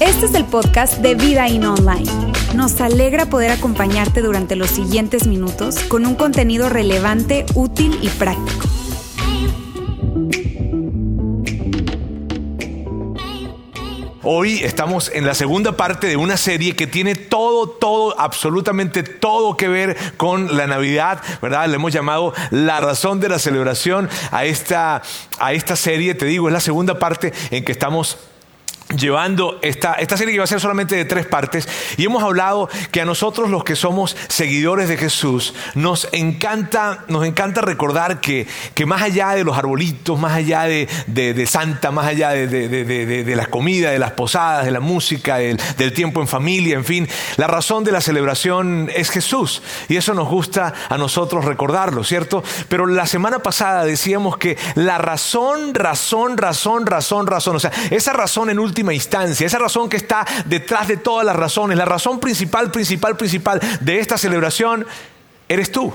Este es el podcast de Vida In Online. Nos alegra poder acompañarte durante los siguientes minutos con un contenido relevante, útil y práctico. Hoy estamos en la segunda parte de una serie que tiene todo, todo, absolutamente todo que ver con la Navidad, ¿verdad? Le hemos llamado la razón de la celebración a esta, a esta serie. Te digo, es la segunda parte en que estamos llevando esta, esta serie que va a ser solamente de tres partes y hemos hablado que a nosotros los que somos seguidores de Jesús nos encanta, nos encanta recordar que, que más allá de los arbolitos, más allá de, de, Santa, más allá de, de, la comida, de las posadas, de la música, del, del tiempo en familia, en fin, la razón de la celebración es Jesús y eso nos gusta a nosotros recordarlo, ¿cierto? Pero la semana pasada decíamos que la razón, razón, razón, razón, razón, o sea, esa razón en último instancia, esa razón que está detrás de todas las razones, la razón principal, principal, principal de esta celebración, eres tú.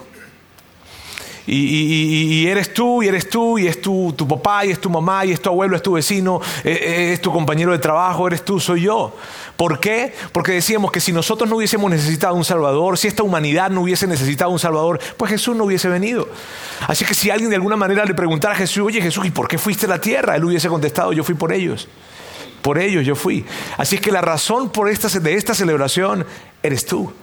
Y, eres tú, y eres tú, y es tu, tu papá, y es tu mamá, y es tu abuelo, es tu vecino, e, e, es tu compañero de trabajo, eres tú, soy yo. ¿Por qué? Porque decíamos que si nosotros no hubiésemos necesitado un Salvador, si esta humanidad no hubiese necesitado un Salvador, pues Jesús no hubiese venido. Así que si alguien de alguna manera le preguntara a Jesús, oye Jesús, ¿y por qué fuiste a la tierra? Él hubiese contestado, yo fui por ellos. Por ellos yo fui. Así que la razón por esta, de esta celebración eres tú.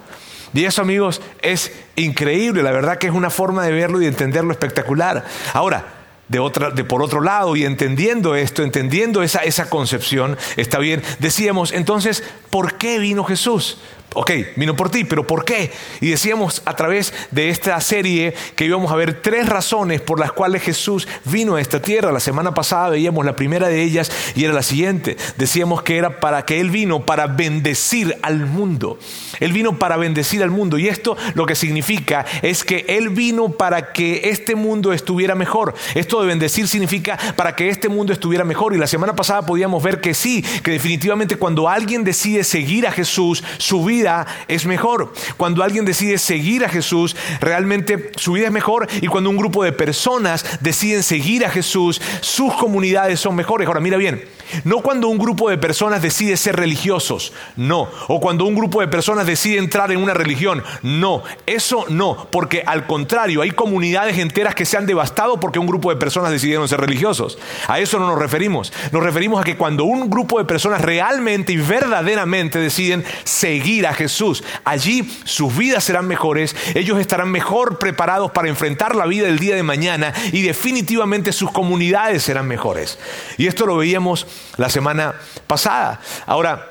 Y eso, amigos, es increíble. La verdad que es una forma de verlo y de entenderlo espectacular. Ahora, de, otra, de por otro lado, y entendiendo esto, entendiendo esa, esa concepción, está bien, decíamos, entonces, ¿por qué vino Jesús? Ok, vino por ti, pero ¿por qué? Y decíamos a través de esta serie que íbamos a ver tres razones por las cuales Jesús vino a esta tierra. La semana pasada veíamos la primera de ellas y era la siguiente. Decíamos que era para que Él vino para bendecir al mundo. Él vino para bendecir al mundo. Y esto lo que significa es que Él vino para que este mundo estuviera mejor. Esto de bendecir significa para que este mundo estuviera mejor. Y la semana pasada podíamos ver que sí, que definitivamente cuando alguien decide seguir a Jesús, su vida es mejor. Cuando alguien decide seguir a Jesús, realmente su vida es mejor. Y cuando un grupo de personas deciden seguir a Jesús, sus comunidades son mejores. Ahora, mira bien, no cuando un grupo de personas decide ser religiosos, no. O cuando un grupo de personas decide entrar en una religión, no. Eso no, porque al contrario, hay comunidades enteras que se han devastado porque un grupo de personas decidieron ser religiosos. A eso no nos referimos. Nos referimos a que cuando un grupo de personas realmente y verdaderamente deciden seguir a Jesús, allí sus vidas serán mejores, ellos estarán mejor preparados para enfrentar la vida del día de mañana y definitivamente sus comunidades serán mejores. Y esto lo veíamos la semana pasada. Ahora,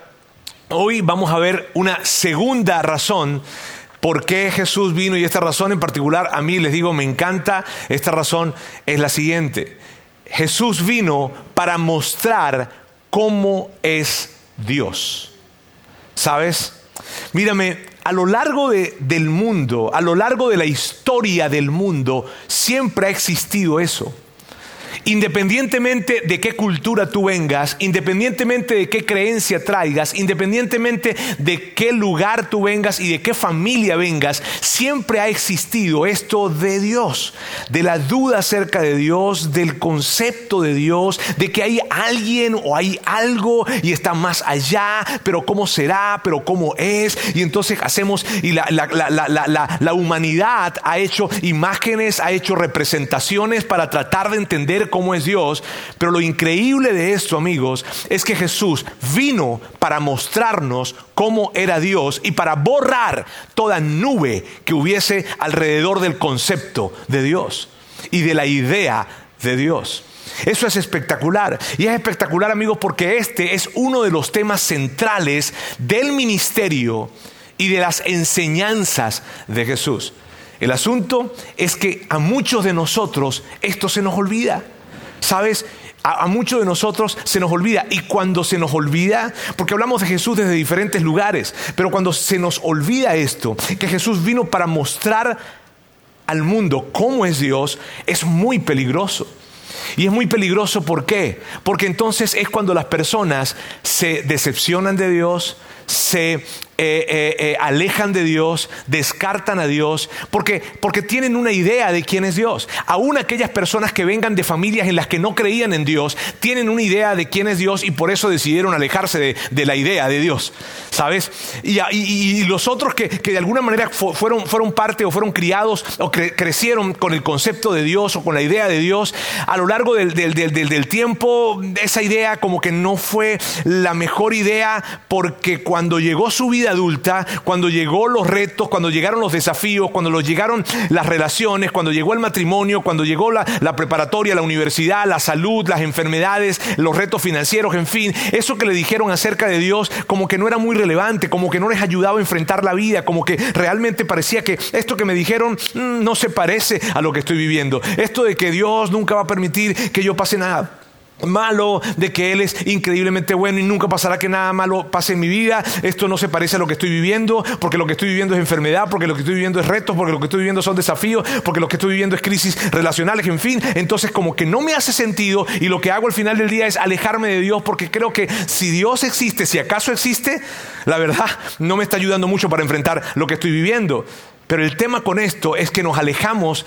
hoy vamos a ver una segunda razón por qué Jesús vino y esta razón en particular a mí les digo me encanta. Esta razón es la siguiente. Jesús vino para mostrar cómo es Dios. ¿Sabes? Mírame, a lo largo del mundo, a lo largo de la historia del mundo, siempre ha existido eso. Independientemente de qué cultura tú vengas, independientemente de qué creencia traigas, independientemente de qué lugar tú vengas y de qué familia vengas, siempre ha existido esto de Dios, de la duda acerca de Dios, del concepto de Dios, de que hay alguien o hay algo y está más allá, pero cómo será, pero cómo es. Y entonces hacemos, y la, humanidad ha hecho imágenes, ha hecho representaciones para tratar de entender cómo es Dios, pero lo increíble de esto, amigos, es que Jesús vino para mostrarnos cómo era Dios y para borrar toda nube que hubiese alrededor del concepto de Dios y de la idea de Dios. Eso es espectacular. Y es espectacular, amigos, porque este es uno de los temas centrales del ministerio y de las enseñanzas de Jesús. El asunto es que a muchos de nosotros esto se nos olvida. ¿Sabes? A, muchos de nosotros se nos olvida. Y cuando se nos olvida, porque hablamos de Jesús desde diferentes lugares, pero cuando se nos olvida esto, que Jesús vino para mostrar al mundo cómo es Dios, es muy peligroso. Y es muy peligroso, ¿por qué? Porque entonces es cuando las personas se decepcionan de Dios, se eh, eh, eh, alejan de Dios, descartan a Dios, porque, porque tienen una idea de quién es Dios. Aún aquellas personas que vengan de familias en las que no creían en Dios, tienen una idea de quién es Dios y por eso decidieron alejarse de, la idea de Dios, ¿sabes? Y, los otros que, de alguna manera fueron, fueron parte o fueron criados o crecieron con el concepto de Dios o con la idea de Dios, a lo largo del, del tiempo, esa idea como que no fue la mejor idea porque cuando llegó su vida adulta, cuando llegó los retos, cuando llegaron los desafíos, cuando llegaron las relaciones, cuando llegó el matrimonio, cuando llegó la, la preparatoria, la universidad, la salud, las enfermedades, los retos financieros, en fin, eso que le dijeron acerca de Dios como que no era muy relevante, como que no les ayudaba a enfrentar la vida, como que realmente parecía que esto que me dijeron mm, no se parece a lo que estoy viviendo. Esto de que Dios nunca va a permitir que yo pase nada malo, de que Él es increíblemente bueno y nunca pasará que nada malo pase en mi vida. Esto no se parece a lo que estoy viviendo, porque lo que estoy viviendo es enfermedad, porque lo que estoy viviendo es retos, porque lo que estoy viviendo son desafíos, porque lo que estoy viviendo es crisis relacionales, en fin. Entonces como que no me hace sentido y lo que hago al final del día es alejarme de Dios porque creo que si Dios existe, si acaso existe, la verdad no me está ayudando mucho para enfrentar lo que estoy viviendo. Pero el tema con esto es que nos alejamos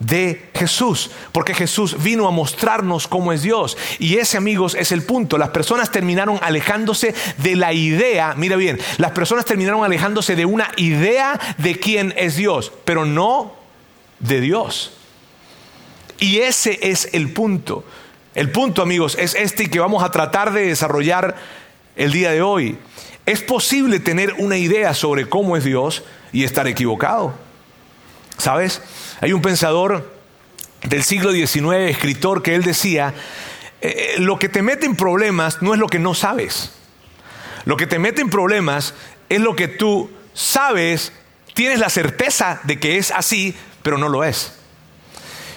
de Jesús, porque Jesús vino a mostrarnos cómo es Dios. Y ese, amigos, es el punto. Las personas terminaron alejándose de la idea, mira bien, las personas terminaron alejándose de una idea de quién es Dios, pero no de Dios. Y ese es el punto. El punto, amigos, es este que vamos a tratar de desarrollar el día de hoy. Es posible tener una idea sobre cómo es Dios y estar equivocado. ¿Sabes? Hay un pensador del siglo XIX, escritor, que él decía, eh, eh, lo que te mete en problemas no es lo que no sabes. Lo que te mete en problemas es lo que tú sabes, tienes la certeza de que es así, pero no lo es.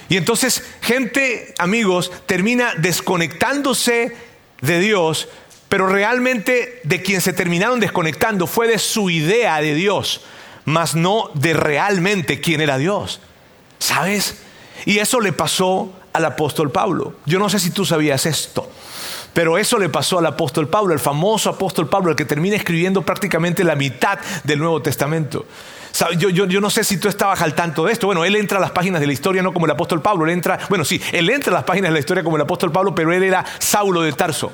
Y entonces gente, amigos, termina desconectándose de Dios, pero realmente de quien se terminaron desconectando fue de su idea de Dios, mas no de realmente quién era Dios. ¿Sabes? Y eso le pasó al apóstol Pablo. Yo no sé si tú sabías esto. Pero eso le pasó al apóstol Pablo, el famoso apóstol Pablo, el que termina escribiendo prácticamente la mitad del Nuevo Testamento. Yo, no sé si tú estabas al tanto de esto. Bueno, él entra a las páginas de la historia no como el apóstol Pablo, él entra, bueno, sí, él entra a las páginas de la historia como el apóstol Pablo, pero él era Saulo de Tarso.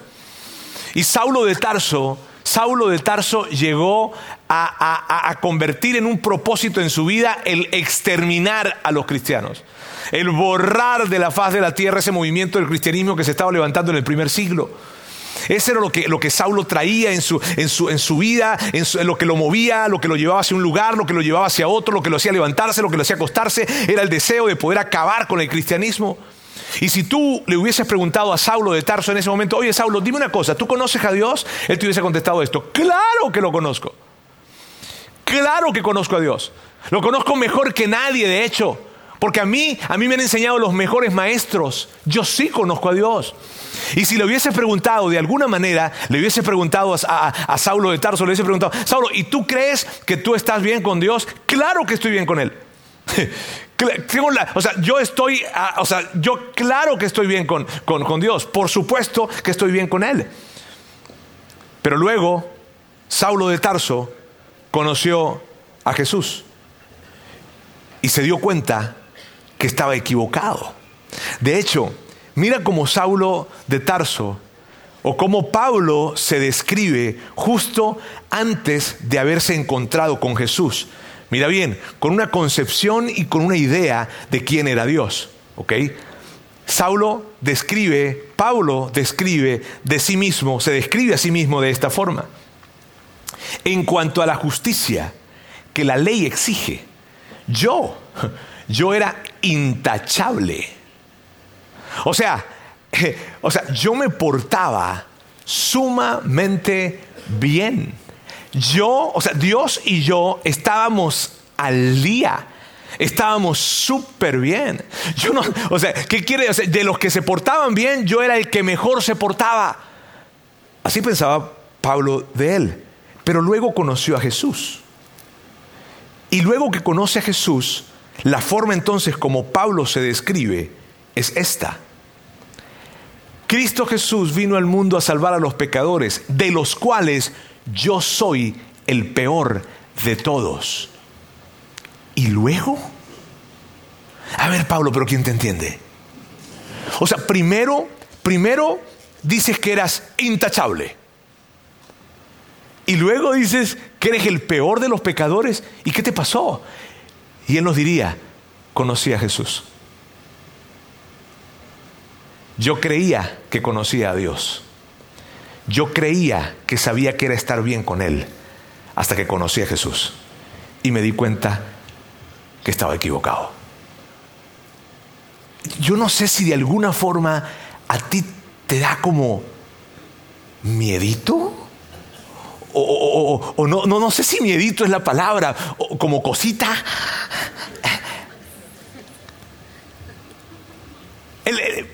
Y Saulo de Tarso Saulo de Tarso llegó a, convertir en un propósito en su vida el exterminar a los cristianos, el borrar de la faz de la tierra ese movimiento del cristianismo que se estaba levantando en el primer siglo. Ese era lo que, lo que Saulo traía en su, en su, en su vida, en, lo que lo movía, lo que lo llevaba hacia un lugar, lo que lo llevaba hacia otro, lo que lo hacía levantarse, lo que lo hacía acostarse. Era el deseo de poder acabar con el cristianismo. Y si tú le hubieses preguntado a Saulo de Tarso en ese momento, oye Saulo, dime una cosa, ¿tú conoces a Dios? Él te hubiese contestado esto, claro que lo conozco. Claro que conozco a Dios. Lo conozco mejor que nadie, de hecho. Porque a mí, a mí me han enseñado los mejores maestros. Yo sí conozco a Dios. Y si le hubiese preguntado de alguna manera, le hubiese preguntado a, a, Saulo de Tarso, le hubiese preguntado, Saulo, ¿y tú crees que tú estás bien con Dios? Claro que estoy bien con Él. o sea, yo estoy, ah, o sea, yo claro que estoy bien con, con Dios, por supuesto que estoy bien con Él. Pero luego, Saulo de Tarso conoció a Jesús y se dio cuenta que estaba equivocado. De hecho, mira cómo Saulo de Tarso o cómo Pablo se describe justo antes de haberse encontrado con Jesús. Mira bien, con una concepción y con una idea de quién era Dios. ¿Ok? Saulo describe, Pablo describe de sí mismo, se describe a sí mismo de esta forma. En cuanto a la justicia que la ley exige, yo, yo era intachable. O sea, o sea, yo me portaba sumamente bien. Yo, o sea, Dios y yo estábamos al día. Estábamos súper bien. Yo no, o sea, ¿qué quiere decir? De los que se portaban bien, yo era el que mejor se portaba. Así pensaba Pablo de él. Pero luego conoció a Jesús. Y luego que conoce a Jesús, la forma entonces como Pablo se describe es esta. Cristo Jesús vino al mundo a salvar a los pecadores, de los cuales yo soy el peor de todos. ¿Y luego? A ver, Pablo, pero ¿quién te entiende? O sea, primero, primero dices que eras intachable. Y luego dices que eres el peor de los pecadores. ¿Y qué te pasó? Y él nos diría, conocí a Jesús. Yo creía que conocía a Dios. Yo creía que sabía que era estar bien con Él hasta que conocí a Jesús. Y me di cuenta que estaba equivocado. Yo no sé si de alguna forma a ti te da como miedito. O, no, no, no sé si miedito es la palabra, o como cosita.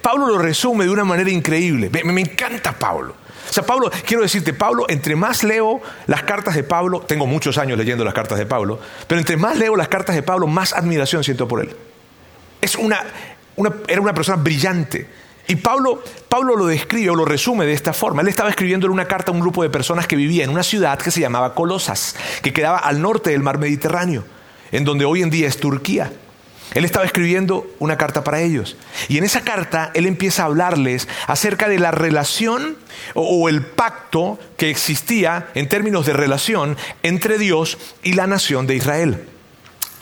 Pablo lo resume de una manera increíble. Me, encanta Pablo. O sea, Pablo, quiero decirte, Pablo, entre más leo las cartas de Pablo, tengo muchos años leyendo las cartas de Pablo, pero entre más leo las cartas de Pablo, más admiración siento por él. Es una, era una persona brillante. Y Pablo, Pablo lo describe o lo resume de esta forma. Él estaba escribiendo una carta a un grupo de personas que vivía en una ciudad que se llamaba Colosas, que quedaba al norte del mar Mediterráneo, en donde hoy en día es Turquía. Él estaba escribiendo una carta para ellos. Y en esa carta él empieza a hablarles acerca de la relación o, el pacto que existía en términos de relación entre Dios y la nación de Israel.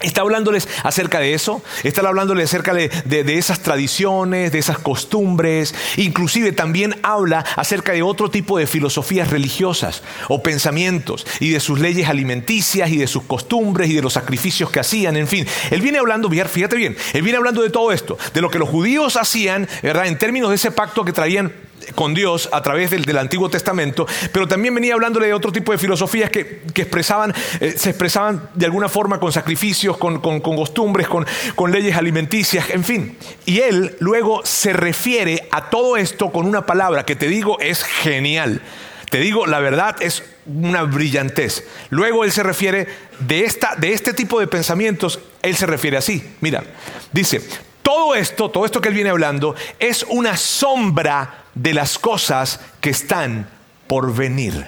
Está hablándoles acerca de eso, está hablándoles acerca de, esas tradiciones, de esas costumbres, inclusive también habla acerca de otro tipo de filosofías religiosas o pensamientos y de sus leyes alimenticias y de sus costumbres y de los sacrificios que hacían, en fin. Él viene hablando, fíjate bien, él viene hablando de todo esto, de lo que los judíos hacían, ¿verdad? En términos de ese pacto que traían con Dios a través del, Antiguo Testamento, pero también venía hablándole de otro tipo de filosofías que, expresaban, eh, se expresaban de alguna forma con sacrificios, con, costumbres, con, con leyes alimenticias, en fin. Y él luego se refiere a todo esto con una palabra que te digo es genial. Te digo, la verdad es una brillantez. Luego él se refiere de, esta, de este tipo de pensamientos, él se refiere así. Mira, dice, todo esto, todo esto que él viene hablando, es una sombra de las cosas que están por venir.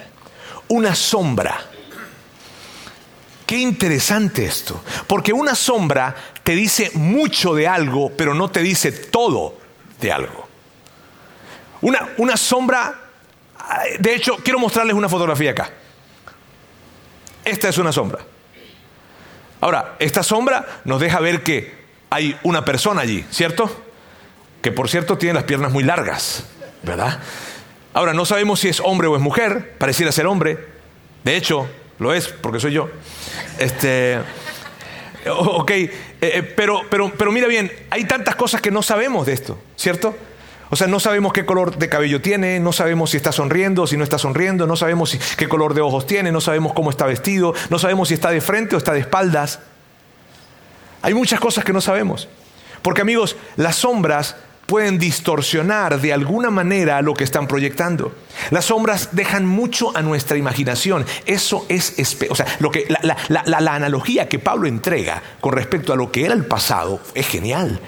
Una sombra. Qué interesante esto, porque una sombra te dice mucho de algo, pero no te dice todo de algo. Una, una sombra, de hecho, quiero mostrarles una fotografía acá. Esta es una sombra. Ahora, esta sombra nos deja ver que hay una persona allí, ¿cierto? Que por cierto tiene las piernas muy largas, ¿verdad? Ahora, no sabemos si es hombre o es mujer, pareciera ser hombre, de hecho, lo es, porque soy yo. Este, ok, eh, eh, pero, pero, pero mira bien, hay tantas cosas que no sabemos de esto, ¿cierto? O sea, no sabemos qué color de cabello tiene, no sabemos si está sonriendo, si no está sonriendo, no sabemos qué color de ojos tiene, no sabemos cómo está vestido, no sabemos si está de frente o está de espaldas. Hay muchas cosas que no sabemos. Porque amigos, las sombras pueden distorsionar de alguna manera lo que están proyectando. Las sombras dejan mucho a nuestra imaginación. Eso es, o sea, lo que, la, la, analogía que Pablo entrega con respecto a lo que era el pasado es genial.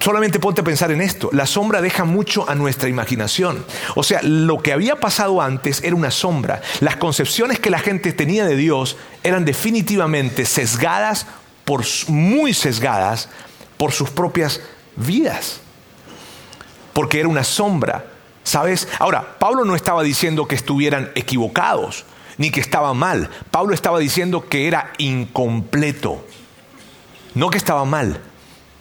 Solamente ponte a pensar en esto. La sombra deja mucho a nuestra imaginación. O sea, lo que había pasado antes era una sombra. Las concepciones que la gente tenía de Dios eran definitivamente sesgadas por, muy sesgadas por sus propias vidas, porque era una sombra, ¿sabes? Ahora, Pablo no estaba diciendo que estuvieran equivocados, ni que estaba mal, Pablo estaba diciendo que era incompleto, no que estaba mal,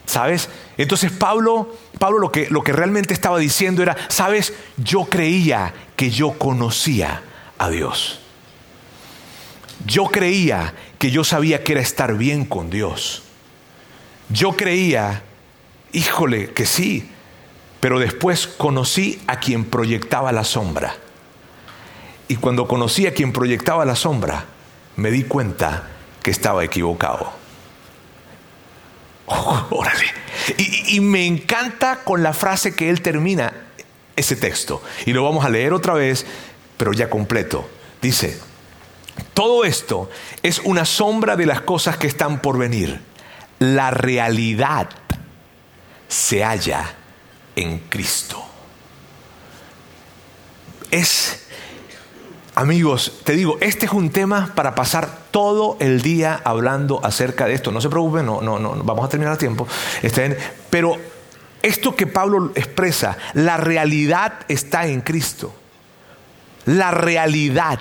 ¿sabes? Entonces Pablo, Pablo lo que, lo que realmente estaba diciendo era, ¿sabes? Yo creía que yo conocía a Dios. Yo creía que yo sabía que era estar bien con Dios. Yo creía, híjole, que sí, pero después conocí a quien proyectaba la sombra. Y cuando conocí a quien proyectaba la sombra, me di cuenta que estaba equivocado. órale. Y, me encanta con la frase que él termina ese texto. Y lo vamos a leer otra vez, pero ya completo. Dice, todo esto es una sombra de las cosas que están por venir. La realidad se halla en Cristo. Es Amigos, te digo, este es un tema para pasar todo el día hablando acerca de esto. No se preocupen, no, no, no, vamos a terminar a tiempo. Pero esto que Pablo expresa, la realidad está en Cristo. La realidad.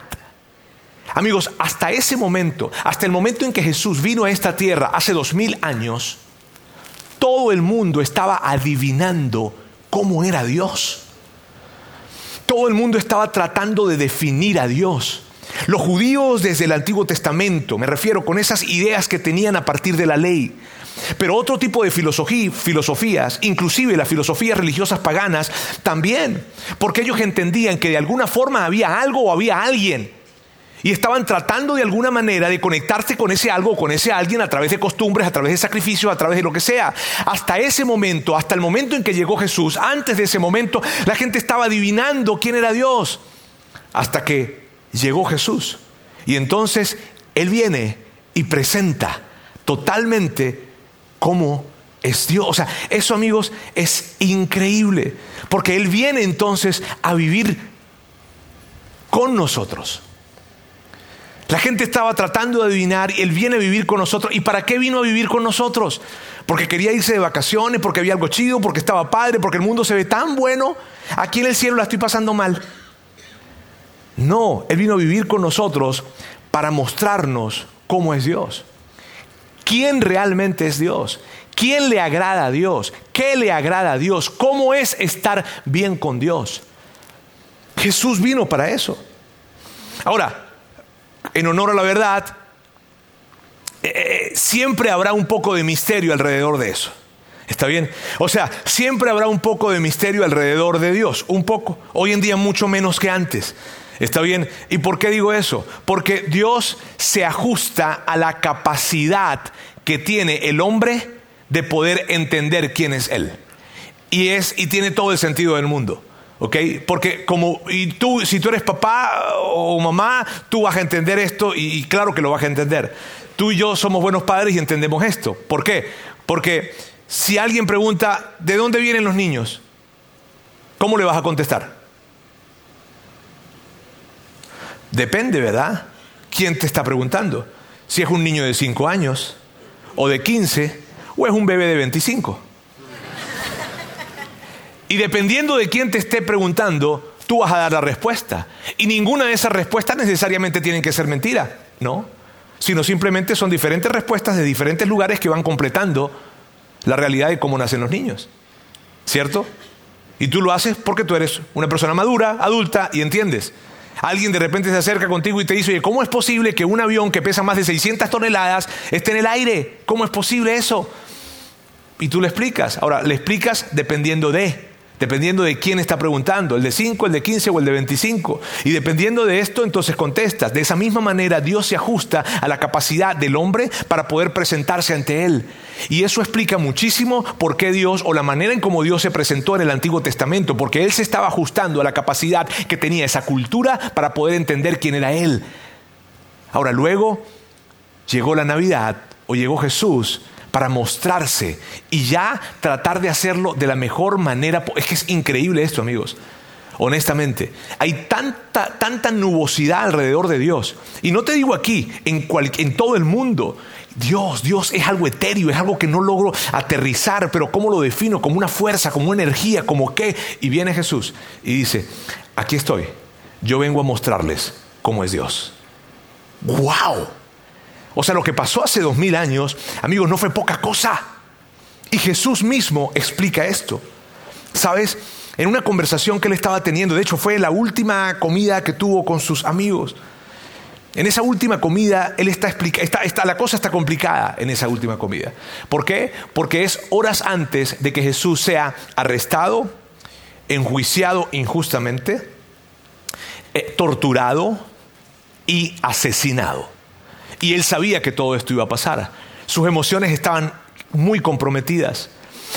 Amigos, hasta ese momento, hasta el momento en que Jesús vino a esta tierra hace dos mil años, todo el mundo estaba adivinando cómo era Dios. Todo el mundo estaba tratando de definir a Dios. Los judíos desde el Antiguo Testamento, me refiero con esas ideas que tenían a partir de la ley, pero otro tipo de filosofía, filosofías, inclusive las filosofías religiosas paganas, también, porque ellos entendían que de alguna forma había algo o había alguien y estaban tratando de alguna manera de conectarse con ese algo, con ese alguien a través de costumbres, a través de sacrificios, a través de lo que sea. Hasta ese momento, hasta el momento en que llegó Jesús, antes de ese momento, la gente estaba adivinando quién era Dios. Hasta que llegó Jesús. Y entonces Él viene y presenta totalmente cómo es Dios. O sea, eso amigos es increíble. Porque Él viene entonces a vivir con nosotros. La gente estaba tratando de adivinar y Él viene a vivir con nosotros. ¿Y para qué vino a vivir con nosotros? Porque quería irse de vacaciones, porque había algo chido, porque estaba padre, porque el mundo se ve tan bueno. Aquí en el cielo la estoy pasando mal. No, Él vino a vivir con nosotros para mostrarnos cómo es Dios. ¿Quién realmente es Dios? ¿Quién le agrada a Dios? ¿Qué le agrada a Dios? ¿Cómo es estar bien con Dios? Jesús vino para eso. Ahora, en honor a la verdad, eh, eh, siempre habrá un poco de misterio alrededor de eso. ¿Está bien? O sea, siempre habrá un poco de misterio alrededor de Dios. Un poco. Hoy en día mucho menos que antes. ¿Está bien? ¿Y por qué digo eso? Porque Dios se ajusta a la capacidad que tiene el hombre de poder entender quién es Él. Y, es, y tiene todo el sentido del mundo. ¿Ok? Porque como, y tú, si tú eres papá o mamá, tú vas a entender esto y, claro que lo vas a entender. Tú y yo somos buenos padres y entendemos esto. ¿Por qué? Porque si alguien pregunta, ¿de dónde vienen los niños? ¿Cómo le vas a contestar? Depende, ¿verdad? ¿Quién te está preguntando? Si es un niño de 5 años, o de 15, o es un bebé de 25. Y dependiendo de quién te esté preguntando, tú vas a dar la respuesta. Y ninguna de esas respuestas necesariamente tienen que ser mentira, ¿no? Sino simplemente son diferentes respuestas de diferentes lugares que van completando la realidad de cómo nacen los niños. ¿Cierto? Y tú lo haces porque tú eres una persona madura, adulta y entiendes. Alguien de repente se acerca contigo y te dice, oye, ¿cómo es posible que un avión que pesa más de 600 toneladas esté en el aire? ¿Cómo es posible eso? Y tú le explicas. Ahora, le explicas dependiendo de dependiendo de quién está preguntando, el de 5, el de 15 o el de 25. Y dependiendo de esto, entonces contestas. De esa misma manera, Dios se ajusta a la capacidad del hombre para poder presentarse ante Él. Y eso explica muchísimo por qué Dios o la manera en cómo Dios se presentó en el Antiguo Testamento, porque Él se estaba ajustando a la capacidad que tenía esa cultura para poder entender quién era Él. Ahora luego llegó la Navidad o llegó Jesús para mostrarse y ya tratar de hacerlo de la mejor manera. Es que es increíble esto, amigos. Honestamente, hay tanta, tanta nubosidad alrededor de Dios. Y no te digo aquí, en, todo el mundo. Dios, Dios es algo etéreo, es algo que no logro aterrizar, pero ¿cómo lo defino? Como una fuerza, como una energía, como qué. Y viene Jesús y dice, aquí estoy, yo vengo a mostrarles cómo es Dios. ¡Wow! O sea, lo que pasó hace dos mil años, amigos, no fue poca cosa. Y Jesús mismo explica esto. ¿Sabes? En una conversación que él estaba teniendo, de hecho fue la última comida que tuvo con sus amigos. En esa última comida, él está explicando, la cosa está complicada en esa última comida. ¿Por qué? Porque es horas antes de que Jesús sea arrestado, enjuiciado injustamente, eh, torturado y asesinado. Y él sabía que todo esto iba a pasar. Sus emociones estaban muy comprometidas.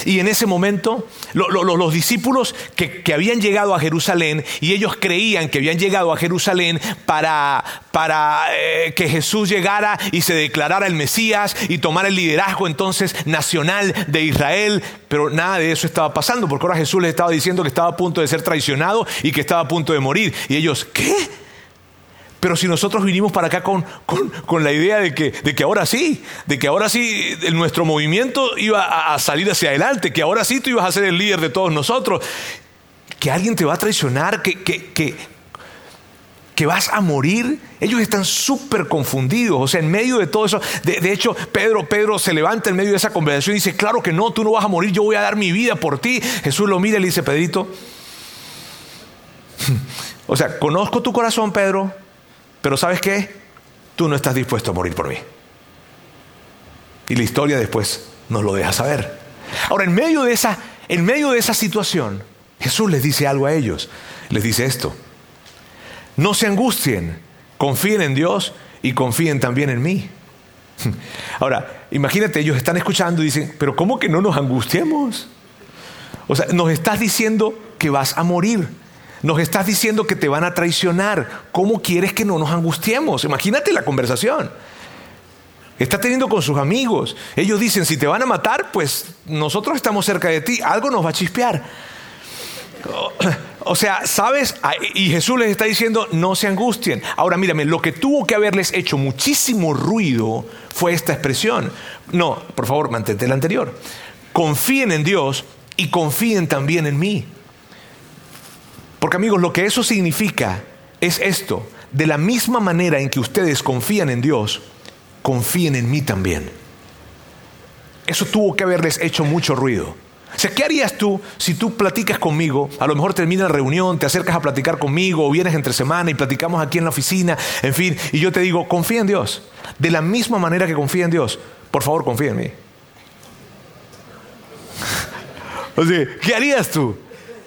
Y en ese momento los discípulos que, habían llegado a Jerusalén y ellos creían que habían llegado a Jerusalén para, eh, que Jesús llegara y se declarara el Mesías y tomara el liderazgo entonces nacional de Israel, pero nada de eso estaba pasando porque ahora Jesús les estaba diciendo que estaba a punto de ser traicionado y que estaba a punto de morir. Y ellos, ¿qué? Pero si nosotros vinimos para acá con, con, la idea de que, de que ahora sí, de que ahora sí nuestro movimiento iba a, salir hacia adelante, que ahora sí tú ibas a ser el líder de todos nosotros, que alguien te va a traicionar, que, que, que, que vas a morir. Ellos están súper confundidos. O sea, en medio de todo eso, de, de, hecho, Pedro, Pedro se levanta en medio de esa conversación y dice, claro que no, tú no vas a morir, yo voy a dar mi vida por ti. Jesús lo mira y le dice, Pedrito, o sea, conozco tu corazón, Pedro, pero ¿sabes qué? Tú no estás dispuesto a morir por mí. Y la historia después nos lo deja saber. Ahora, en medio de esa, en medio de esa situación, Jesús les dice algo a ellos. Les dice esto. No se angustien, confíen en Dios y confíen también en mí. Ahora, imagínate, ellos están escuchando y dicen, pero ¿cómo que no nos angustiemos? O sea, nos estás diciendo que vas a morir. Nos estás diciendo que te van a traicionar. ¿Cómo quieres que no nos angustiemos? Imagínate la conversación. Está teniendo con sus amigos. Ellos dicen, si te van a matar, pues nosotros estamos cerca de ti. Algo nos va a chispear. O sea, ¿sabes? Y Jesús les está diciendo, no se angustien. Ahora mírame, lo que tuvo que haberles hecho muchísimo ruido fue esta expresión. No, por favor, mantente la anterior. Confíen en Dios y confíen también en mí. Porque amigos, lo que eso significa es esto. De la misma manera en que ustedes confían en Dios, confíen en mí también. Eso tuvo que haberles hecho mucho ruido. O sea, ¿qué harías tú si tú platicas conmigo? A lo mejor termina la reunión, te acercas a platicar conmigo o vienes entre semana y platicamos aquí en la oficina, en fin, y yo te digo, confía en Dios. De la misma manera que confía en Dios, por favor, confía en mí. o sea, ¿qué harías tú?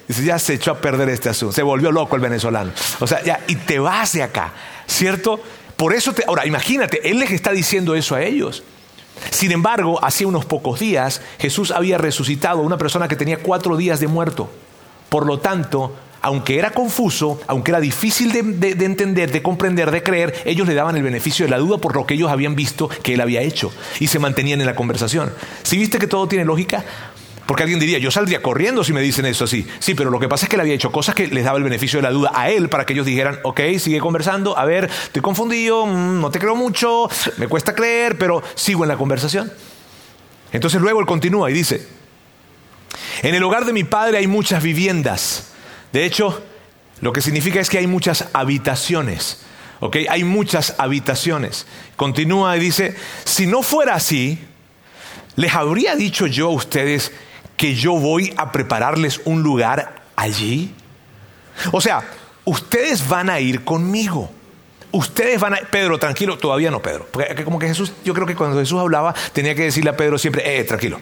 Dice, ya se echó a perder este asunto, se volvió loco el venezolano. O sea, ya, y te vas de acá, ¿cierto? Por eso te. Ahora, imagínate, él les está diciendo eso a ellos. Sin embargo, hacía unos pocos días, Jesús había resucitado a una persona que tenía cuatro días de muerto. Por lo tanto, aunque era confuso, aunque era difícil de, de, entender, de comprender, de creer, ellos le daban el beneficio de la duda por lo que ellos habían visto que él había hecho y se mantenían en la conversación. Si viste que todo tiene lógica, porque alguien diría, yo saldría corriendo si me dicen eso así. Sí, pero lo que pasa es que él había hecho cosas que les daba el beneficio de la duda a él para que ellos dijeran, ok, sigue conversando, a ver, estoy confundido, mm, no te creo mucho, me cuesta creer, pero sigo en la conversación. Entonces luego él continúa y dice, en el hogar de mi padre hay muchas viviendas. De hecho, lo que significa es que hay muchas habitaciones. ¿ok? Hay muchas habitaciones. Continúa y dice, si no fuera así, les habría dicho yo a ustedes que yo voy a prepararles un lugar allí? O sea, ustedes van a ir conmigo. Ustedes van a... Pedro, tranquilo, todavía no, Pedro. Porque como que Jesús, yo creo que cuando Jesús hablaba, tenía que decirle a Pedro siempre, eh, tranquilo.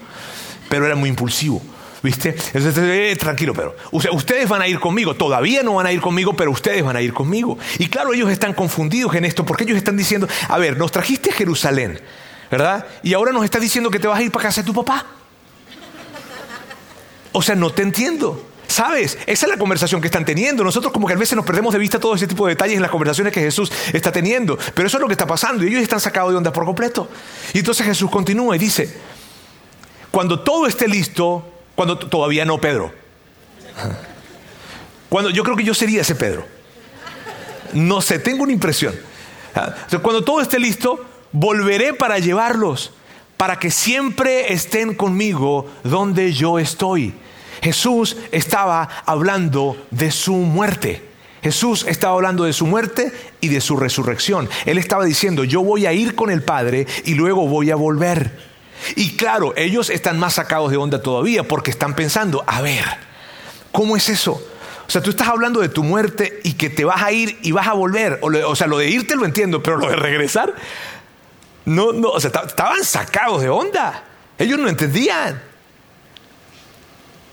Pero era muy impulsivo. ¿Viste? Entonces, eh, tranquilo, Pedro. Ustedes van a ir conmigo. Todavía no van a ir conmigo, pero ustedes van a ir conmigo. Y claro, ellos están confundidos en esto, porque ellos están diciendo, a ver, nos trajiste a Jerusalén, ¿verdad? Y ahora nos está diciendo que te vas a ir para casa de tu papá. O sea, no te entiendo. ¿Sabes? Esa es la conversación que están teniendo. Nosotros como que a veces nos perdemos de vista todo ese tipo de detalles en las conversaciones que Jesús está teniendo. Pero eso es lo que está pasando y ellos están sacados de onda por completo. Y entonces Jesús continúa y dice, cuando todo esté listo, cuando todavía no Pedro. Cuando yo creo que yo sería ese Pedro. No sé, tengo una impresión. Ah, cuando todo esté listo, volveré para llevarlos, para que siempre estén conmigo donde yo estoy. Jesús estaba hablando de su muerte. Jesús estaba hablando de su muerte y de su resurrección. Él estaba diciendo, yo voy a ir con el Padre y luego voy a volver. Y claro, ellos están más sacados de onda todavía porque están pensando, a ver, ¿cómo es eso? O sea, tú estás hablando de tu muerte y que te vas a ir y vas a volver. O, sea, lo de irte lo entiendo, pero lo de regresar, no, no, o sea, estaban sacados de onda. Ellos no entendían.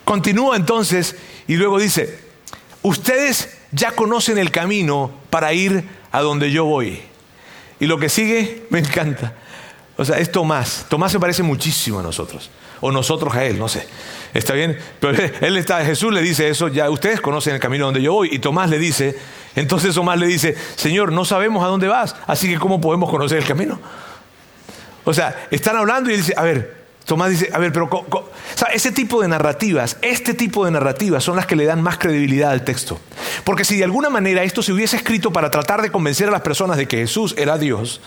Continúa entonces y luego dice, ustedes ya conocen el camino para ir a donde yo voy. Y lo que sigue me encanta. O sea, es Tomás. Tomás se parece muchísimo a nosotros. O nosotros a él, no sé. Está bien. Pero él está, Jesús le dice eso, ya ustedes conocen el camino donde yo voy. Y Tomás le dice, entonces Tomás le dice, Señor, no sabemos a dónde vas, así que ¿cómo podemos conocer el camino? O sea, están hablando y dice, a ver, Tomás dice, a ver, pero ese tipo de narrativas, este tipo de narrativas son las que le dan más credibilidad al texto. Porque si de alguna manera esto se hubiese escrito para tratar de convencer a las personas de que Jesús era Dios,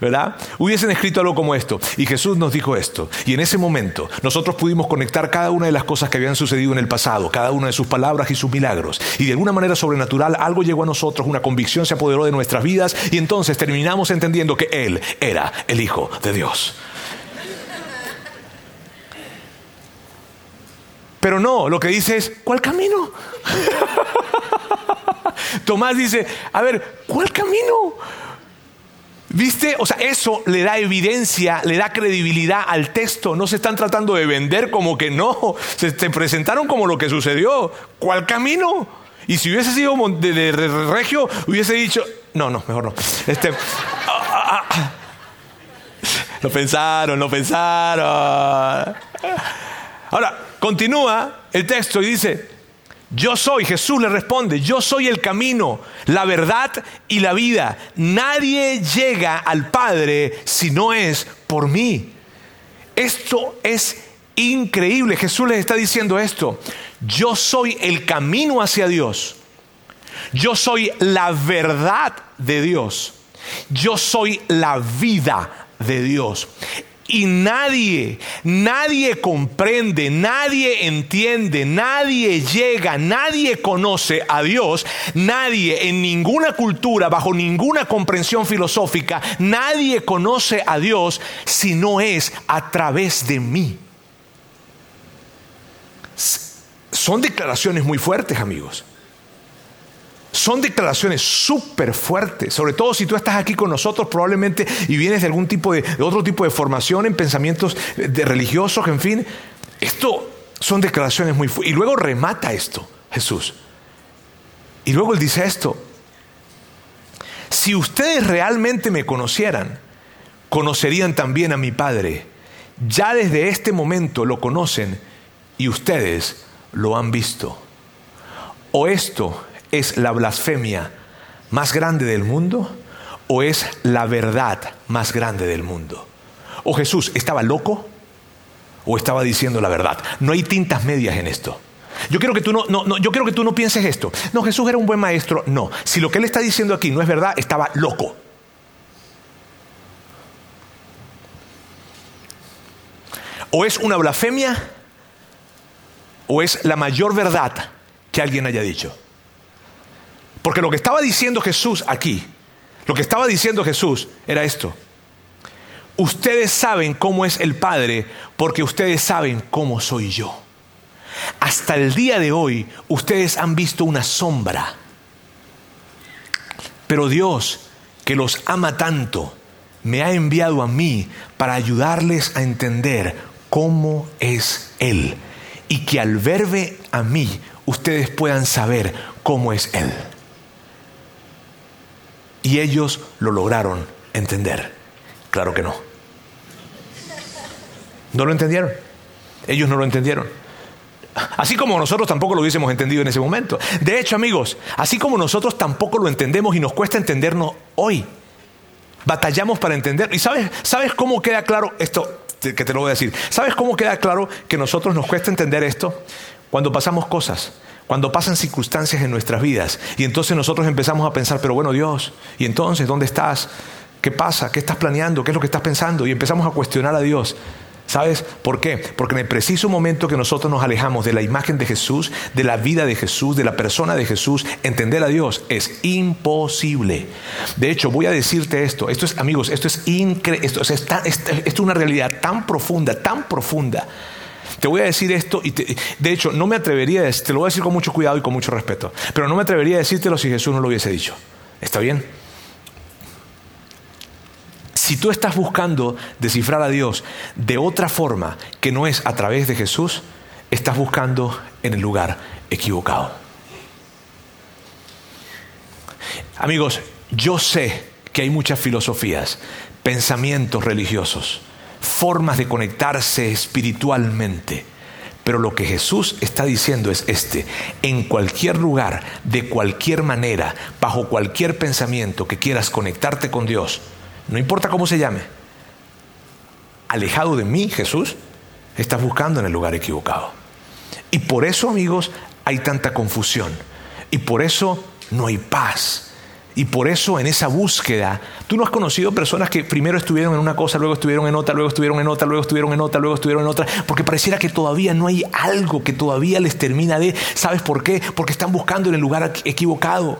¿verdad? Hubiesen escrito algo como esto. Y Jesús nos dijo esto. Y en ese momento nosotros pudimos conectar cada una de las cosas que habían sucedido en el pasado, cada una de sus palabras y sus milagros. Y de alguna manera sobrenatural algo llegó a nosotros, una convicción se apoderó de nuestras vidas y entonces terminamos entendiendo que Él era el Hijo de Dios. Pero no, lo que dice es, ¿cuál camino? Tomás dice, a ver, ¿cuál camino? ¿Viste? O sea, eso le da evidencia, le da credibilidad al texto. No se están tratando de vender como que no. Se presentaron como lo que sucedió. ¿Cuál camino? Y si hubiese sido de, regio, hubiese dicho, no, no, mejor no. Este, ah, ah, ah. Lo pensaron, lo pensaron. Ahora, continúa el texto y dice, yo soy, Jesús le responde, yo soy el camino, la verdad y la vida. Nadie llega al Padre si no es por mí. Esto es increíble. Jesús les está diciendo esto. Yo soy el camino hacia Dios. Yo soy la verdad de Dios. Yo soy la vida de Dios. Y nadie, nadie comprende, nadie entiende, nadie llega, nadie conoce a Dios, nadie en ninguna cultura, bajo ninguna comprensión filosófica, nadie conoce a Dios si no es a través de mí. Son declaraciones muy fuertes, amigos. Son declaraciones súper fuertes, sobre todo si tú estás aquí con nosotros probablemente y vienes de algún tipo de, otro tipo de formación en pensamientos de religiosos, en fin. Esto son declaraciones muy fuertes. Y luego remata esto Jesús. Y luego él dice esto. Si ustedes realmente me conocieran, conocerían también a mi Padre. Ya desde este momento lo conocen y ustedes lo han visto. O esto es la blasfemia más grande del mundo o es la verdad más grande del mundo? ¿O Jesús estaba loco o estaba diciendo la verdad? No hay tintas medias en esto. Yo quiero, que tú no, no, yo quiero que tú no pienses esto. No, Jesús era un buen maestro. No, si lo que él está diciendo aquí no es verdad, estaba loco. O es una blasfemia o es la mayor verdad que alguien haya dicho. Porque lo que estaba diciendo Jesús aquí, lo que estaba diciendo Jesús era esto. Ustedes saben cómo es el Padre porque ustedes saben cómo soy yo. Hasta el día de hoy ustedes han visto una sombra. Pero Dios, que los ama tanto, me ha enviado a mí para ayudarles a entender cómo es Él. Y que al verme a mí, ustedes puedan saber cómo es Él. Y ellos lo lograron entender. Claro que no. No lo entendieron. Ellos no lo entendieron. Así como nosotros tampoco lo hubiésemos entendido en ese momento. De hecho, amigos, así como nosotros tampoco lo entendemos y nos cuesta entendernos hoy. Batallamos para entender. ¿Y sabes, sabes cómo queda claro esto? Que te lo voy a decir. ¿Sabes cómo queda claro que nosotros nos cuesta entender esto? Cuando pasamos cosas cuando pasan circunstancias en nuestras vidas y entonces nosotros empezamos a pensar, pero bueno Dios, ¿y entonces dónde estás? ¿Qué pasa? ¿Qué estás planeando? ¿Qué es lo que estás pensando? Y empezamos a cuestionar a Dios. ¿Sabes por qué? Porque en el preciso momento que nosotros nos alejamos de la imagen de Jesús, de la vida de Jesús, de la persona de Jesús, entender a Dios es imposible. De hecho, voy a decirte esto, esto es, amigos, esto es increíble, esto, esto es una realidad tan profunda, tan profunda te voy a decir esto y de hecho no me atrevería, a, te lo voy a decir con mucho cuidado y con mucho respeto, pero no me atrevería a decírtelo si Jesús no lo hubiese dicho. ¿Está bien? Si tú estás buscando descifrar a Dios de otra forma que no es a través de Jesús, estás buscando en el lugar equivocado. Amigos, yo sé que hay muchas filosofías, pensamientos religiosos formas de conectarse espiritualmente. Pero lo que Jesús está diciendo es este, en cualquier lugar, de cualquier manera, bajo cualquier pensamiento que quieras conectarte con Dios, no importa cómo se llame, alejado de mí, Jesús, estás buscando en el lugar equivocado. Y por eso, amigos, hay tanta confusión. Y por eso no hay paz. Y por eso en esa búsqueda, tú no has conocido personas que primero estuvieron en una cosa, luego estuvieron en otra, luego estuvieron en otra, luego estuvieron en otra, luego estuvieron en otra, porque pareciera que todavía no hay algo que todavía les termina de, ¿sabes por qué? Porque están buscando en el lugar equivocado.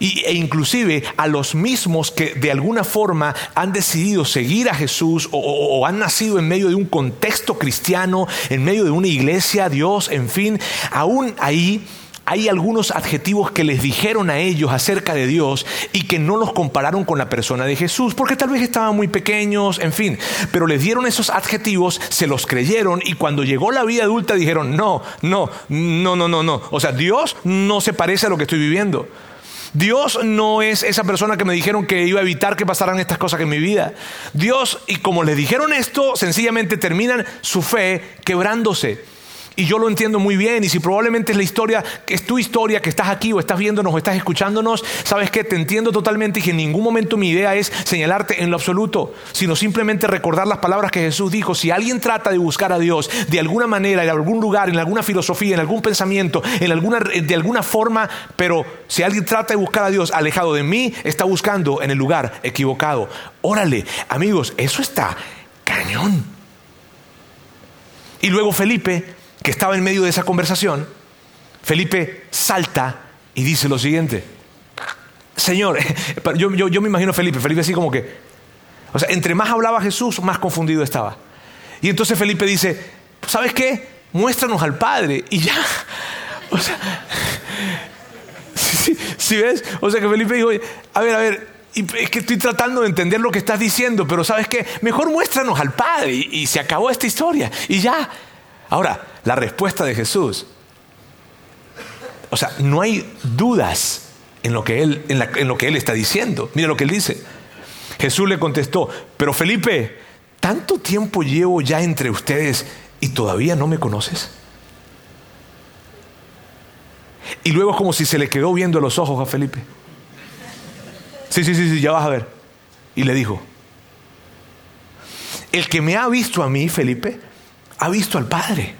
Y, e inclusive a los mismos que de alguna forma han decidido seguir a Jesús o, o, han nacido en medio de un contexto cristiano, en medio de una iglesia, Dios, en fin, aún ahí hay algunos adjetivos que les dijeron a ellos acerca de Dios y que no los compararon con la persona de Jesús, porque tal vez estaban muy pequeños, en fin, pero les dieron esos adjetivos, se los creyeron y cuando llegó la vida adulta dijeron, no, no, no, no, no, no, o sea, Dios no se parece a lo que estoy viviendo. Dios no es esa persona que me dijeron que iba a evitar que pasaran estas cosas en mi vida. Dios, y como les dijeron esto, sencillamente terminan su fe quebrándose. Y yo lo entiendo muy bien. Y si probablemente es la historia, es tu historia, que estás aquí o estás viéndonos o estás escuchándonos, sabes que te entiendo totalmente y que en ningún momento mi idea es señalarte en lo absoluto, sino simplemente recordar las palabras que Jesús dijo. Si alguien trata de buscar a Dios de alguna manera, en algún lugar, en alguna filosofía, en algún pensamiento, en alguna, de alguna forma, pero si alguien trata de buscar a Dios alejado de mí, está buscando en el lugar equivocado. Órale, amigos, eso está cañón. Y luego Felipe que estaba en medio de esa conversación, Felipe salta y dice lo siguiente. Señor, yo, me imagino Felipe, Felipe así como que, o sea, entre más hablaba Jesús, más confundido estaba. Y entonces Felipe dice, ¿sabes qué? Muéstranos al Padre y ya. O sea, si ves? O sea que Felipe dijo, a ver, a ver, es que estoy tratando de entender lo que estás diciendo, pero ¿sabes qué? Mejor muéstranos al Padre y se acabó esta historia y ya. Ahora, la respuesta de Jesús, o sea, no hay dudas en lo que él, en, lo que él está diciendo. Mira lo que él dice. Jesús le contestó, pero Felipe, ¿tanto tiempo llevo ya entre ustedes y todavía no me conoces? Y luego es como si se le quedó viendo los ojos a Felipe. Sí, sí, sí, sí, ya vas a ver. Y le dijo, el que me ha visto a mí, Felipe, ha visto al Padre.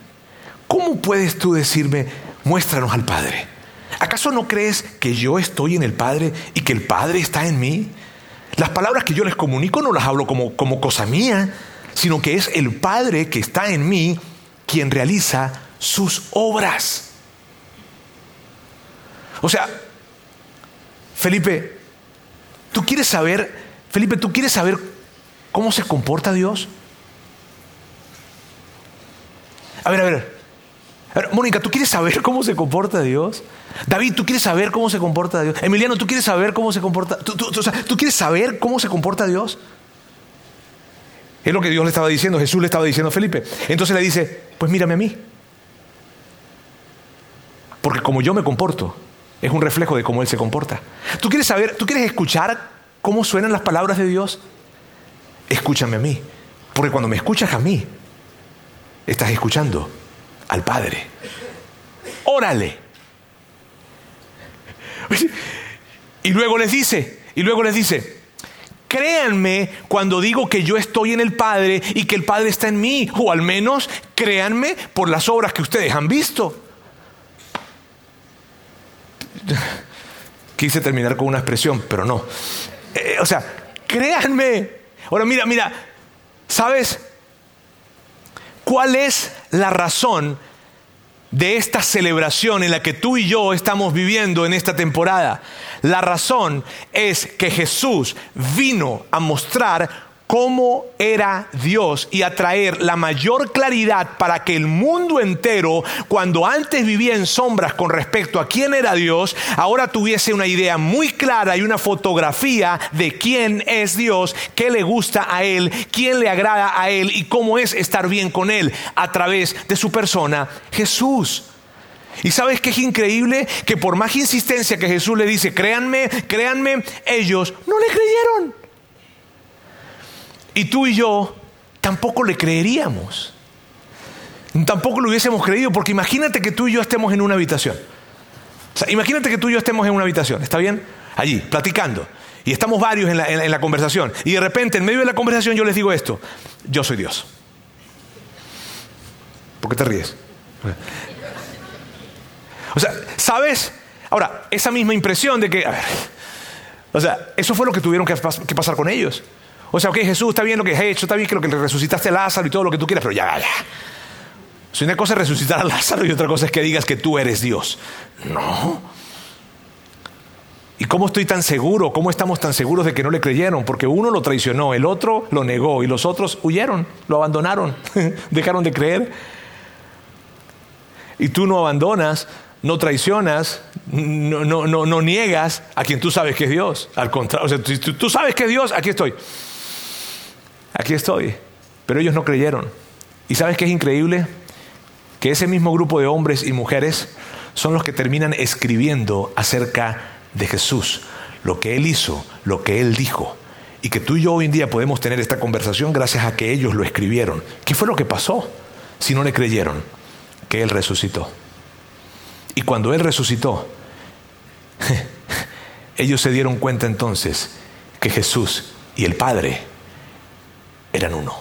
¿Cómo puedes tú decirme, muéstranos al Padre? ¿Acaso no crees que yo estoy en el Padre y que el Padre está en mí? Las palabras que yo les comunico no las hablo como, como cosa mía, sino que es el Padre que está en mí quien realiza sus obras. O sea, Felipe, ¿tú quieres saber, Felipe, tú quieres saber cómo se comporta Dios? A ver, a ver. Mónica, ¿tú quieres saber cómo se comporta Dios? David, ¿tú quieres saber cómo se comporta Dios? Emiliano, ¿tú quieres saber cómo se comporta? ¿Tú, ¿tú quieres saber cómo se comporta Dios? Es lo que Dios le estaba diciendo, Jesús le estaba diciendo a Felipe. Entonces le dice, pues mírame a mí. Porque como yo me comporto, es un reflejo de cómo Él se comporta. ¿Tú quieres saber, tú quieres escuchar cómo suenan las palabras de Dios? Escúchame a mí. Porque cuando me escuchas a mí, estás escuchando al Padre. Órale. Y luego les dice, y luego les dice, créanme cuando digo que yo estoy en el Padre y que el Padre está en mí, o al menos créanme por las obras que ustedes han visto. Quise terminar con una expresión, pero no. Eh, o sea, créanme. Ahora mira, mira, ¿sabes? ¿Cuál es la razón de esta celebración en la que tú y yo estamos viviendo en esta temporada? La razón es que Jesús vino a mostrar cómo era Dios y a traer la mayor claridad para que el mundo entero, cuando antes vivía en sombras con respecto a quién era Dios, ahora tuviese una idea muy clara y una fotografía de quién es Dios, qué le gusta a Él, quién le agrada a Él y cómo es estar bien con Él a través de su persona, Jesús. Y sabes que es increíble que por más insistencia que Jesús le dice, créanme, créanme, ellos no le creyeron. Y tú y yo tampoco le creeríamos. Tampoco lo hubiésemos creído, porque imagínate que tú y yo estemos en una habitación. imagínate que tú y yo estemos en una habitación, ¿está bien? Allí, platicando. Y estamos varios en la, conversación. Y de repente, en medio de la conversación, yo les digo esto: Yo soy Dios. ¿Por qué te ríes? O sea, ¿sabes? Ahora, esa misma impresión de que, o sea, eso fue lo que tuvieron que, pasar con ellos. O sea, ok, Jesús, está bien lo que has hecho, está bien que lo que le resucitaste a Lázaro y todo lo que tú quieras, pero ya, ya. Si una cosa es resucitar a Lázaro y otra cosa es que digas que tú eres Dios. No. ¿Y cómo estoy tan seguro? ¿Cómo estamos tan seguros de que no le creyeron? Porque uno lo traicionó, el otro lo negó y los otros huyeron, lo abandonaron, dejaron de creer. Y tú no abandonas no traicionas, no, no, no, no, niegas a quien tú sabes que es Dios. Al contrario, o sea, tú, tú sabes que es Dios, aquí estoy. Aquí estoy. Pero ellos no creyeron. ¿Y sabes qué es increíble? Que ese mismo grupo de hombres y mujeres son los que terminan escribiendo acerca de Jesús, lo que Él hizo, lo que Él dijo. Y que tú y yo hoy en día podemos tener esta conversación gracias a que ellos lo escribieron. ¿Qué fue lo que pasó si no le creyeron? Que Él resucitó. Y cuando Él resucitó, ellos se dieron cuenta entonces que Jesús y el Padre eran uno.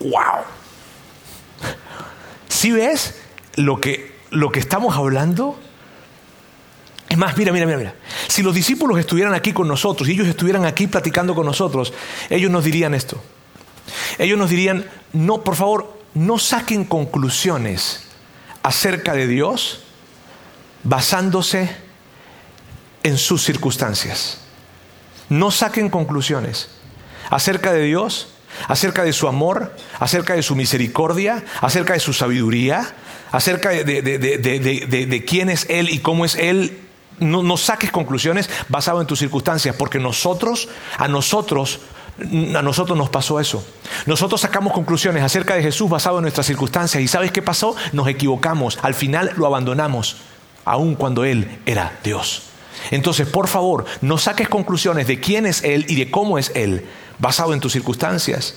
¡Wow! Si ves lo que, lo que estamos hablando? Es más, mira, mira, mira, mira. Si los discípulos estuvieran aquí con nosotros y ellos estuvieran aquí platicando con nosotros, ellos nos dirían esto. Ellos nos dirían, no, por favor, no saquen conclusiones acerca de Dios basándose en sus circunstancias. No saquen conclusiones acerca de Dios, acerca de su amor, acerca de su misericordia, acerca de su sabiduría, acerca de, quién es Él y cómo es Él. No, no saques conclusiones basado en tus circunstancias, porque nosotros, a nosotros, a nosotros nos pasó eso. Nosotros sacamos conclusiones acerca de Jesús basado en nuestras circunstancias. ¿Y sabes qué pasó? Nos equivocamos. Al final lo abandonamos, aun cuando Él era Dios. Entonces, por favor, no saques conclusiones de quién es Él y de cómo es Él basado en tus circunstancias.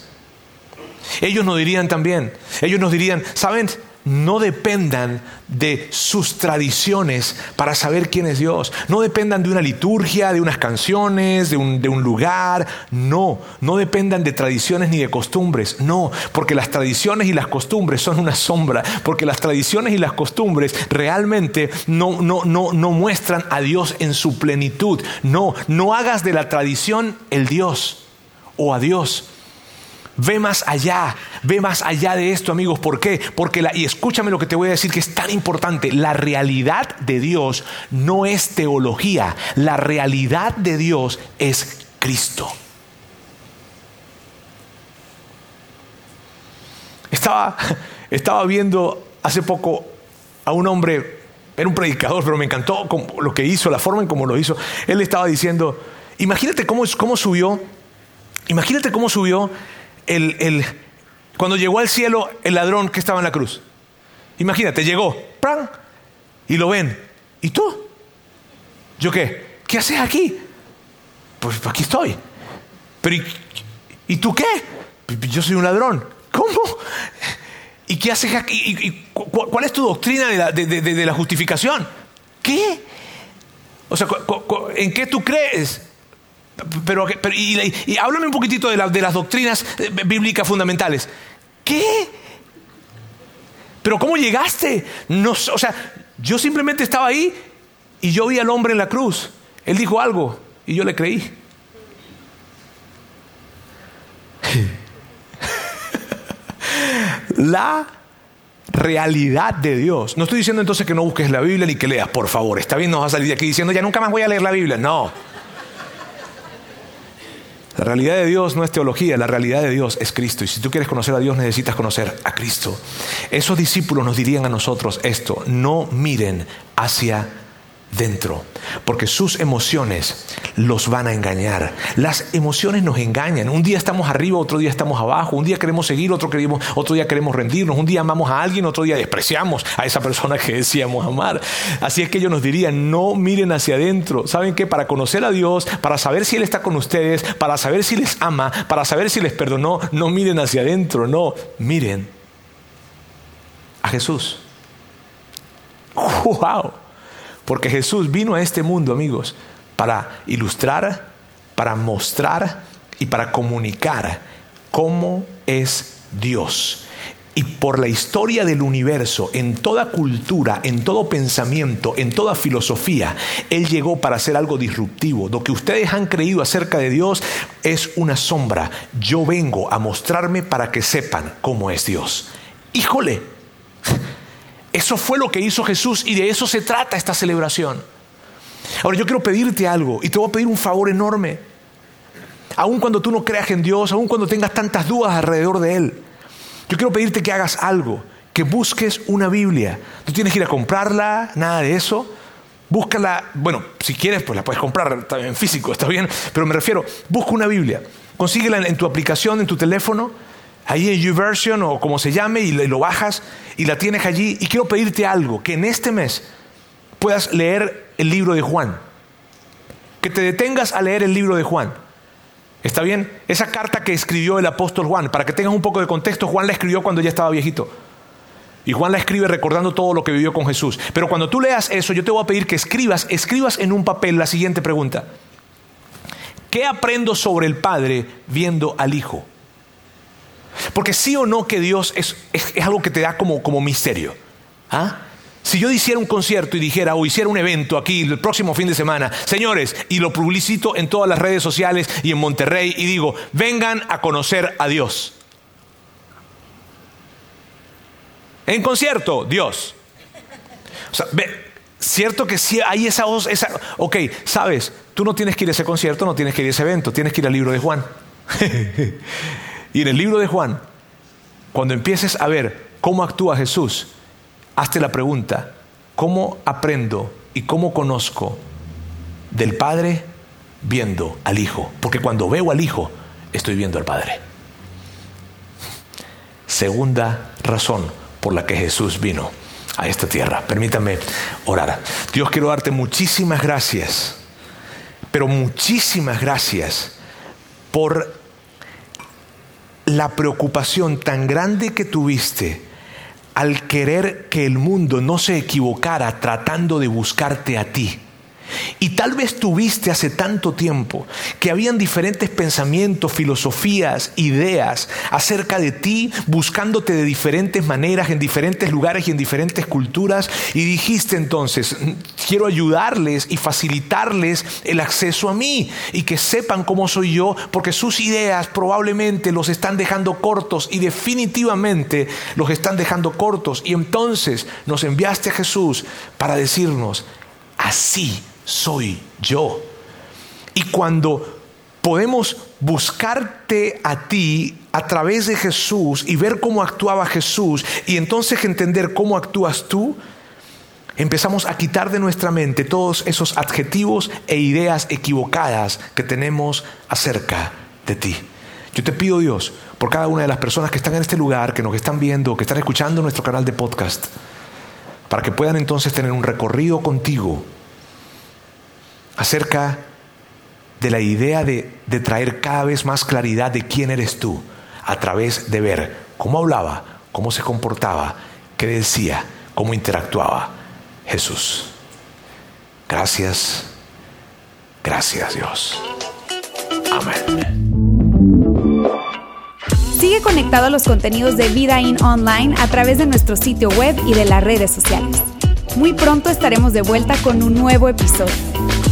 Ellos nos dirían también, ellos nos dirían, ¿saben? no dependan de sus tradiciones para saber quién es Dios. No dependan de una liturgia, de unas canciones, de un, lugar. No, no dependan de tradiciones ni de costumbres. No, porque las tradiciones y las costumbres son una sombra. Porque las tradiciones y las costumbres realmente no, no, no, no muestran a Dios en su plenitud. No, no hagas de la tradición el Dios o a Dios. Ve más allá, ve más allá de esto, amigos. ¿Por qué? Porque, la, y escúchame lo que te voy a decir que es tan importante, la realidad de Dios no es teología, la realidad de Dios es Cristo. Estaba, estaba viendo hace poco a un hombre, era un predicador, pero me encantó lo que hizo, la forma en cómo lo hizo. Él estaba diciendo, imagínate cómo, cómo subió, imagínate cómo subió el, cuando llegó al cielo el ladrón que estaba en la cruz. Imagínate, llegó, ¡pran! y lo ven. ¿Y tú? ¿Yo qué? ¿Qué haces aquí? Pues aquí estoy. Pero ¿y, tú qué? Yo soy un ladrón. ¿Cómo? ¿Y qué haces aquí? ¿Y, cuál es tu doctrina de la, de la justificación? ¿Qué? O sea, ¿en qué tú crees? Pero, y, háblame un poquitito de, las doctrinas eh, bíblicas fundamentales. ¿Qué? ¿Pero cómo llegaste? No, o sea, yo simplemente estaba ahí y yo vi al hombre en la cruz. Él dijo algo y yo le creí. la realidad de Dios. No estoy diciendo entonces que no busques la Biblia ni que leas, por favor. Está bien, no vas a salir de aquí diciendo, ya nunca más voy a leer la Biblia. No. La realidad de Dios no es teología, la realidad de Dios es Cristo. Y si tú quieres conocer a Dios, necesitas conocer a Cristo. Esos discípulos nos dirían a nosotros esto, no miren hacia dentro, porque sus emociones los van a engañar. Las emociones nos engañan. Un día estamos arriba, otro día estamos abajo. Un día queremos seguir, otro, queremos, otro día queremos rendirnos. Un día amamos a alguien, otro día despreciamos a esa persona que decíamos amar. Así es que ellos nos dirían, no miren hacia adentro. ¿Saben qué? Para conocer a Dios, para saber si Él está con ustedes, para saber si les ama, para saber si les perdonó, no miren hacia adentro, no, miren a Jesús. ¡Wow! Porque Jesús vino a este mundo, amigos, para ilustrar, para mostrar y para comunicar cómo es Dios. y por la historia del universo, en toda cultura, en todo pensamiento, en toda filosofía, Él llegó para hacer algo disruptivo. Lo que ustedes han creído acerca de Dios es una sombra. Yo vengo a mostrarme para que sepan cómo es Dios. Híjole, eso fue lo que hizo Jesús y de eso se trata esta celebración. Ahora yo quiero pedirte algo y te voy a pedir un favor enorme. Aun cuando tú no creas en Dios, aun cuando tengas tantas dudas alrededor de Él, yo quiero pedirte que hagas algo, que busques una Biblia. No tienes que ir a comprarla, nada de eso. Búscala, bueno, si quieres, pues la puedes comprar en físico, está bien, pero me refiero, busca una Biblia, consíguela en tu aplicación, en tu teléfono, ahí en YouVersion o como se llame, y lo bajas y la tienes allí. Y quiero pedirte algo, que en este mes puedas leer el libro de Juan, que te detengas a leer el libro de Juan. ¿Está bien? Esa carta que escribió el apóstol Juan, para que tengas un poco de contexto, Juan la escribió cuando ya estaba viejito. Y Juan la escribe recordando todo lo que vivió con Jesús. Pero cuando tú leas eso, yo te voy a pedir que escribas, escribas en un papel la siguiente pregunta. ¿Qué aprendo sobre el Padre viendo al Hijo? Porque sí o no que Dios es, algo que te da como, como misterio. ¿Ah? Si yo hiciera un concierto y dijera o hiciera un evento aquí el próximo fin de semana, señores, y lo publicito en todas las redes sociales y en Monterrey y digo, vengan a conocer a Dios. En concierto, Dios. O sea, cierto que sí hay esa voz, esa, ok, sabes, tú no tienes que ir a ese concierto, no tienes que ir a ese evento, tienes que ir al libro de Juan. y en el libro de Juan, cuando empieces a ver cómo actúa Jesús, hazte la pregunta, ¿cómo aprendo y cómo conozco del Padre viendo al Hijo? Porque cuando veo al Hijo, estoy viendo al Padre. Segunda razón por la que Jesús vino a esta tierra. Permítame orar. Dios, quiero darte muchísimas gracias, pero muchísimas gracias por la preocupación tan grande que tuviste al querer que el mundo no se equivocara tratando de buscarte a ti. Y tal vez tuviste hace tanto tiempo que habían diferentes pensamientos, filosofías, ideas acerca de ti, buscándote de diferentes maneras, en diferentes lugares y en diferentes culturas. Y dijiste entonces, quiero ayudarles y facilitarles el acceso a mí y que sepan cómo soy yo, porque sus ideas probablemente los están dejando cortos y definitivamente los están dejando cortos. Y entonces nos enviaste a Jesús para decirnos, así soy yo. Y cuando podemos buscarte a ti a través de Jesús y ver cómo actuaba Jesús y entonces entender cómo actúas tú, empezamos a quitar de nuestra mente todos esos adjetivos e ideas equivocadas que tenemos acerca de ti. Yo te pido Dios por cada una de las personas que están en este lugar, que nos están viendo, que están escuchando nuestro canal de podcast, para que puedan entonces tener un recorrido contigo acerca de la idea de, traer cada vez más claridad de quién eres tú a través de ver cómo hablaba, cómo se comportaba, qué decía, cómo interactuaba Jesús. Gracias, gracias Dios. Amén. Sigue conectado a los contenidos de Vida In Online a través de nuestro sitio web y de las redes sociales. Muy pronto estaremos de vuelta con un nuevo episodio.